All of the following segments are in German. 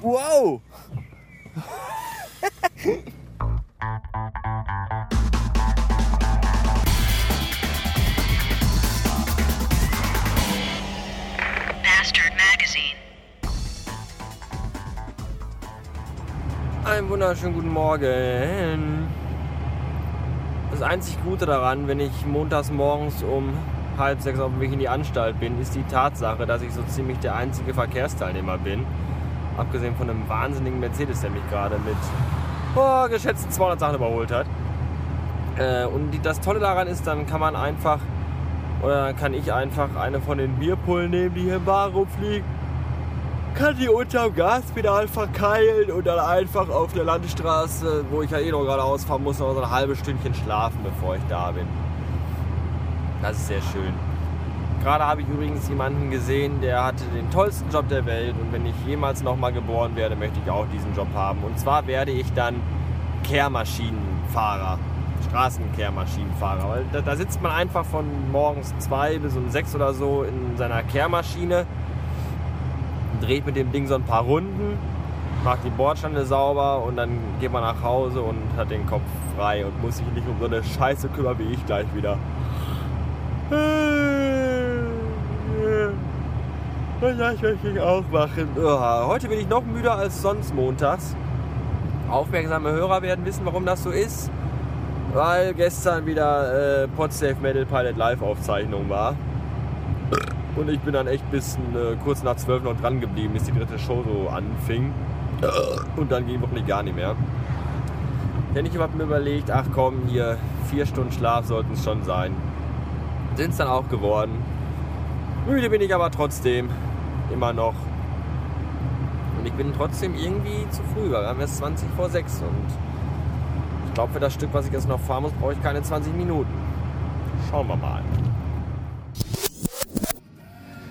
Wow! Bastard Magazine. Einen wunderschönen guten Morgen. Das einzig Gute daran, wenn ich montags morgens um halb sechs auf dem Weg in die Anstalt bin, ist die Tatsache, dass ich so ziemlich der einzige Verkehrsteilnehmer bin. Abgesehen von einem wahnsinnigen Mercedes, der mich gerade mit oh, geschätzten 200 Sachen überholt hat. Äh, und die, das Tolle daran ist, dann kann man einfach, oder kann ich einfach eine von den Bierpullen nehmen, die hier im Bahnhof liegen kann die unterm Gaspedal verkeilen und dann einfach auf der Landstraße, wo ich ja eh noch gerade ausfahren muss, noch so ein halbes Stündchen schlafen, bevor ich da bin. Das ist sehr schön. Gerade habe ich übrigens jemanden gesehen, der hatte den tollsten Job der Welt und wenn ich jemals nochmal geboren werde, möchte ich auch diesen Job haben. Und zwar werde ich dann Kehrmaschinenfahrer, Straßenkehrmaschinenfahrer. Weil da, da sitzt man einfach von morgens zwei bis um sechs oder so in seiner Kehrmaschine dreht mit dem Ding so ein paar Runden, macht die Bordsteine sauber und dann geht man nach Hause und hat den Kopf frei und muss sich nicht um so eine Scheiße kümmern wie ich gleich wieder. Das möchte ich auch machen. Heute bin ich noch müder als sonst montags. Aufmerksame Hörer werden wissen, warum das so ist. Weil gestern wieder äh, Podsafe Metal Pilot Live Aufzeichnung war. Und ich bin dann echt bis äh, kurz nach zwölf noch dran geblieben, bis die dritte Show so anfing. Und dann ging wirklich gar nicht mehr. Denn ich habe mir überlegt, ach komm, hier vier Stunden Schlaf sollten es schon sein. Sind es dann auch geworden. Müde bin ich aber trotzdem immer noch. Und ich bin trotzdem irgendwie zu früh, weil wir haben erst 20 vor 6 und ich glaube, für das Stück, was ich jetzt noch fahren muss, brauche ich keine 20 Minuten. Schauen wir mal.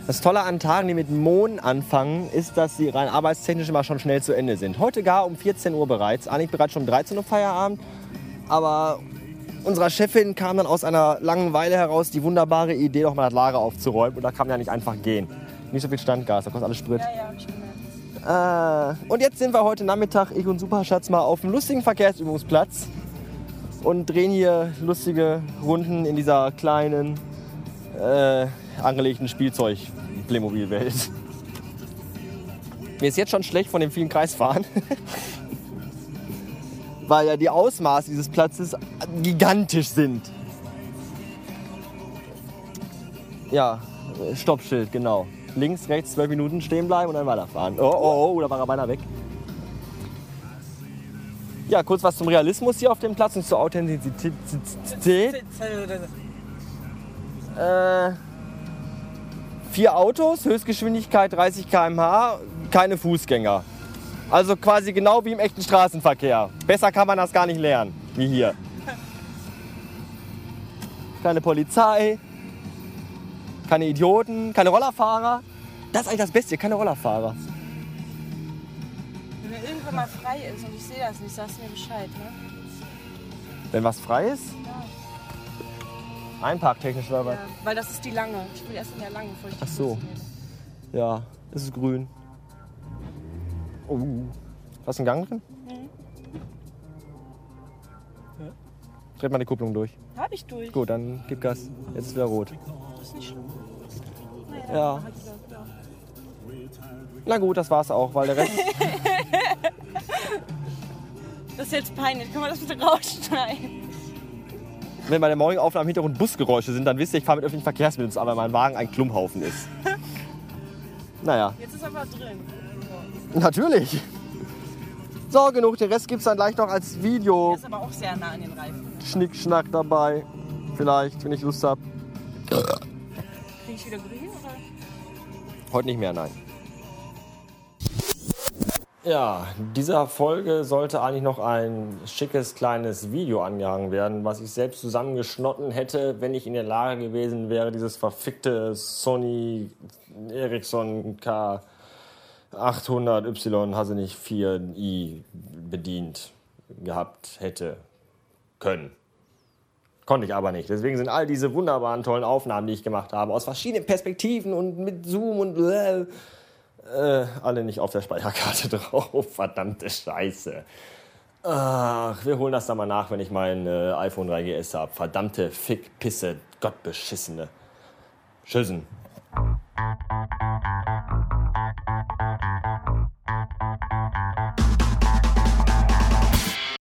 Das Tolle an Tagen, die mit Mohn anfangen, ist, dass sie rein arbeitstechnisch immer schon schnell zu Ende sind. Heute gar um 14 Uhr bereits, eigentlich bereits schon um 13 Uhr Feierabend. Aber unserer Chefin kam dann aus einer langen Weile heraus die wunderbare Idee, doch mal das Lager aufzuräumen. Und da kann man ja nicht einfach gehen. Nicht so viel Standgas, da kostet alles Sprit. Ja, ja. Äh, und jetzt sind wir heute Nachmittag, ich und Superschatz, mal auf einem lustigen Verkehrsübungsplatz und drehen hier lustige Runden in dieser kleinen, äh, angelegten Spielzeug-Playmobil-Welt. Mir ist jetzt schon schlecht von dem vielen Kreisfahren. Weil ja die Ausmaße dieses Platzes gigantisch sind. Ja, Stoppschild, genau. Links, rechts, zwölf Minuten stehen bleiben und dann weiterfahren. Oh, oh, oh, da war er beinahe weg. Ja, kurz was zum Realismus hier auf dem Platz und zur Authentizität. Äh, vier Autos, Höchstgeschwindigkeit 30 km/h, keine Fußgänger. Also quasi genau wie im echten Straßenverkehr. Besser kann man das gar nicht lernen, wie hier. Keine Polizei, keine Idioten, keine Rollerfahrer. Das ist eigentlich das Beste, keine Rollerfahrer. Wenn er irgendwann mal frei ist und ich sehe das nicht, sagst du mir Bescheid, ne? Wenn was frei ist, einparktechnisch oder was? Ja, weil das ist die lange. Ich will erst in der langen, bevor ich die Ach so. Ja, es ist grün. Oh. Hast du einen Gang drin? Mhm. Dreht mal die Kupplung durch. Hab ich durch. Gut, dann gib Gas. Jetzt ist wieder rot. Das ist nicht schlimm. Ja. Wieder, ja. Na gut, das war's auch, weil der Rest. Das ist jetzt peinlich. Kann man das bitte rausschneiden? wenn bei der morgigen Aufnahme im Hintergrund Busgeräusche sind, dann wisst ihr, ich fahre mit öffentlichen Verkehrsmitteln, aber mein Wagen ein Klumphaufen ist. Naja, Jetzt ist aber drin. Natürlich. So, genug. Den Rest gibt's dann gleich noch als Video. Der ist aber auch sehr nah an den Reifen. Schnickschnack dabei. Vielleicht, wenn ich Lust habe. Krieg ich wieder grün oder? Heute nicht mehr, nein. Ja, dieser Folge sollte eigentlich noch ein schickes kleines Video angehangen werden, was ich selbst zusammengeschnotten hätte, wenn ich in der Lage gewesen wäre, dieses verfickte Sony Ericsson K800Y, hasse nicht 4i bedient gehabt hätte können. Konnte ich aber nicht. Deswegen sind all diese wunderbaren, tollen Aufnahmen, die ich gemacht habe, aus verschiedenen Perspektiven und mit Zoom und äh, alle nicht auf der Speicherkarte drauf. Verdammte Scheiße. Ach, wir holen das dann mal nach, wenn ich mein äh, iPhone 3GS habe. Verdammte Fick, Pisse, Gottbeschissene. Tschüssen.